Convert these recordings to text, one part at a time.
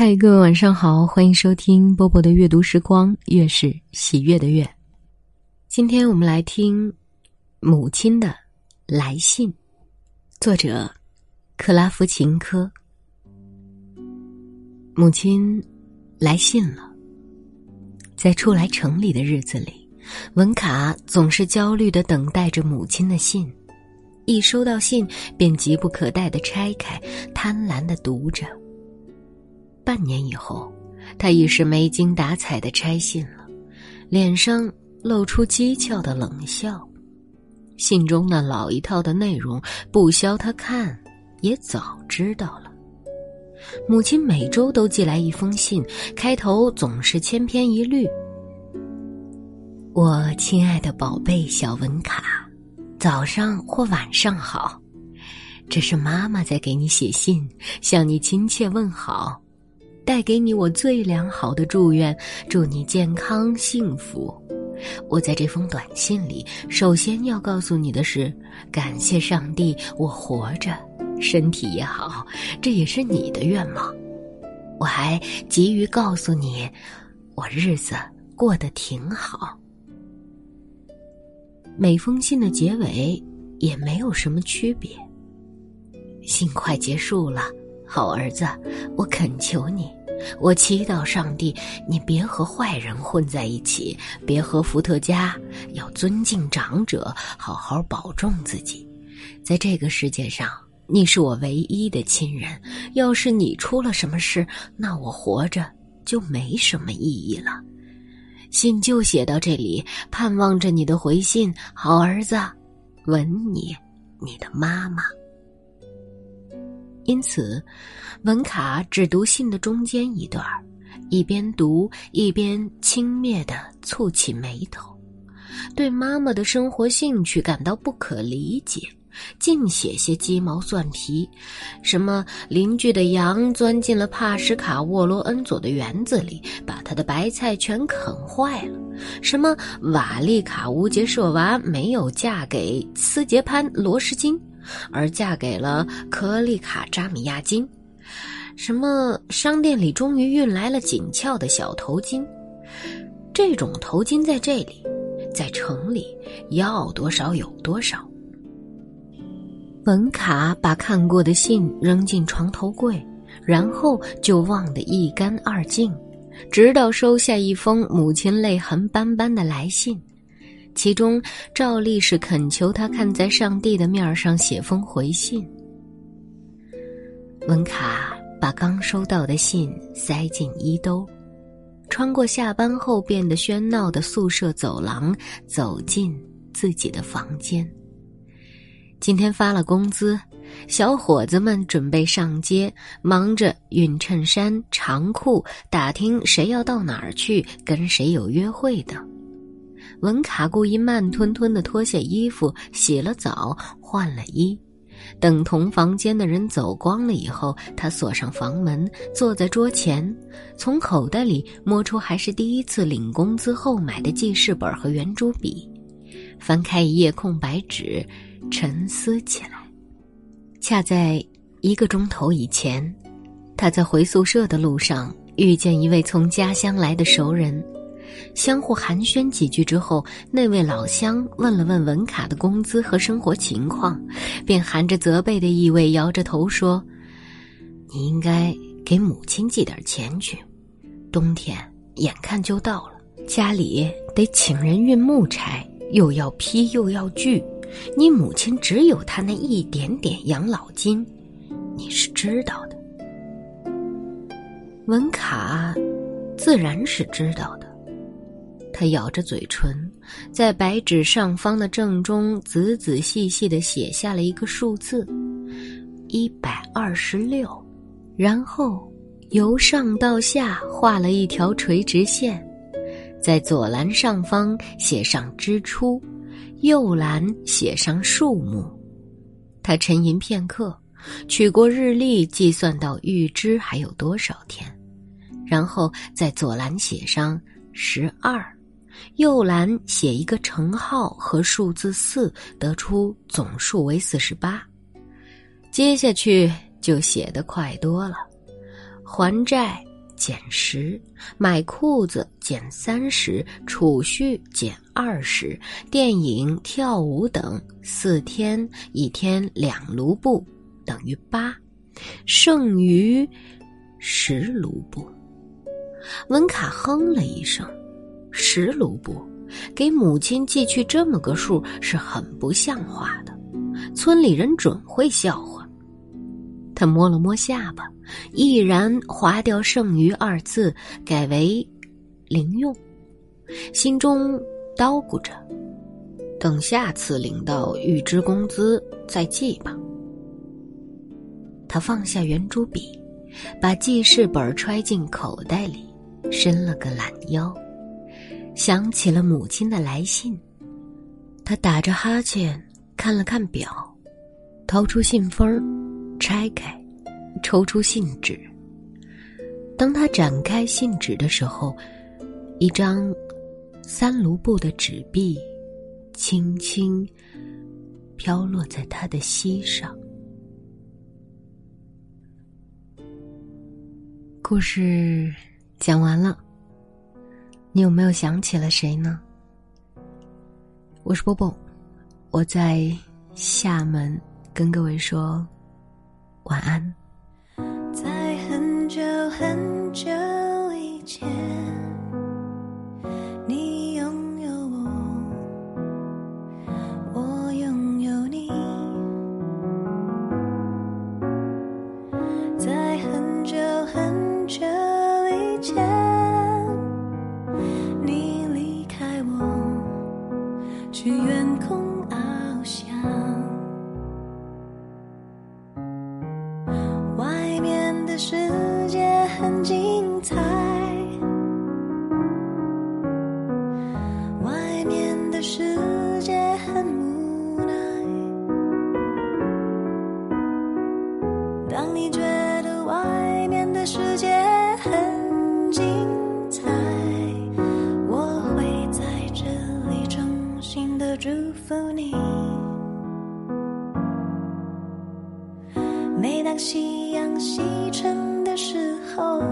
嗨，各位晚上好，欢迎收听波波的阅读时光，月是喜悦的月。今天我们来听母亲的来信，作者克拉夫琴科。母亲来信了，在初来城里的日子里，文卡总是焦虑的等待着母亲的信，一收到信便急不可待的拆开，贪婪的读着。半年以后，他已是没精打采的拆信了，脸上露出讥诮的冷笑。信中那老一套的内容，不消他看，也早知道了。母亲每周都寄来一封信，开头总是千篇一律：“我亲爱的宝贝小文卡，早上或晚上好，这是妈妈在给你写信，向你亲切问好。”带给你我最良好的祝愿，祝你健康幸福。我在这封短信里，首先要告诉你的是，感谢上帝，我活着，身体也好，这也是你的愿望。我还急于告诉你，我日子过得挺好。每封信的结尾也没有什么区别。信快结束了，好儿子，我恳求你。我祈祷上帝，你别和坏人混在一起，别和伏特加，要尊敬长者，好好保重自己。在这个世界上，你是我唯一的亲人。要是你出了什么事，那我活着就没什么意义了。信就写到这里，盼望着你的回信，好儿子，吻你，你的妈妈。因此，文卡只读信的中间一段，一边读一边轻蔑地蹙起眉头，对妈妈的生活兴趣感到不可理解，尽写些鸡毛蒜皮，什么邻居的羊钻进了帕什卡沃罗恩佐的园子里，把他的白菜全啃坏了；什么瓦利卡乌杰舍娃没有嫁给斯杰潘罗什金。而嫁给了科利卡扎米亚金，什么商店里终于运来了紧俏的小头巾，这种头巾在这里，在城里要多少有多少。文卡把看过的信扔进床头柜，然后就忘得一干二净，直到收下一封母亲泪痕斑斑的来信。其中，照例是恳求他看在上帝的面上写封回信。文卡把刚收到的信塞进衣兜，穿过下班后变得喧闹的宿舍走廊，走进自己的房间。今天发了工资，小伙子们准备上街，忙着熨衬衫、长裤，打听谁要到哪儿去，跟谁有约会等。文卡故意慢吞吞的脱下衣服，洗了澡，换了衣。等同房间的人走光了以后，他锁上房门，坐在桌前，从口袋里摸出还是第一次领工资后买的记事本和圆珠笔，翻开一页空白纸，沉思起来。恰在一个钟头以前，他在回宿舍的路上遇见一位从家乡来的熟人。相互寒暄几句之后，那位老乡问了问文卡的工资和生活情况，便含着责备的意味摇着头说：“你应该给母亲寄点钱去，冬天眼看就到了，家里得请人运木柴，又要劈又要锯，你母亲只有她那一点点养老金，你是知道的。”文卡自然是知道的。他咬着嘴唇，在白纸上方的正中仔仔细细的写下了一个数字，一百二十六，然后由上到下画了一条垂直线，在左栏上方写上支出，右栏写上数目。他沉吟片刻，取过日历计算到预支还有多少天，然后在左栏写上十二。右栏写一个乘号和数字四，得出总数为四十八。接下去就写得快多了：还债减十，买裤子减三十，储蓄减二十，电影、跳舞等四天，一天两卢布等于八，剩余十卢布。文卡哼了一声，十卢布，给母亲寄去这么个数是很不像话的，村里人准会笑话。他摸了摸下巴，毅然划掉“剩余”二字，改为“零用”，心中叨咕着：“等下次领到预支工资再寄吧。”他放下圆珠笔，把记事本揣进口袋里，伸了个懒腰，想起了母亲的来信。他打着哈欠看了看表，掏出信封拆开，抽出信纸。当他展开信纸的时候，一张三卢布的纸币轻轻飘落在他的膝上。故事讲完了，你有没有想起了谁呢？我是波波，我在厦门跟各位说。晚安。在很久很久以前，祝福你。每当夕阳西沉的时候，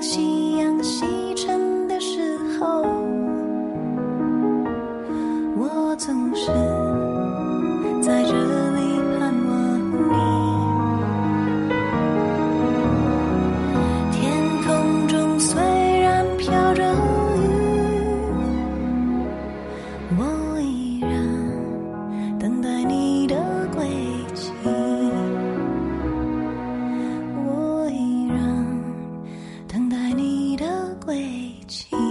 夕阳西 she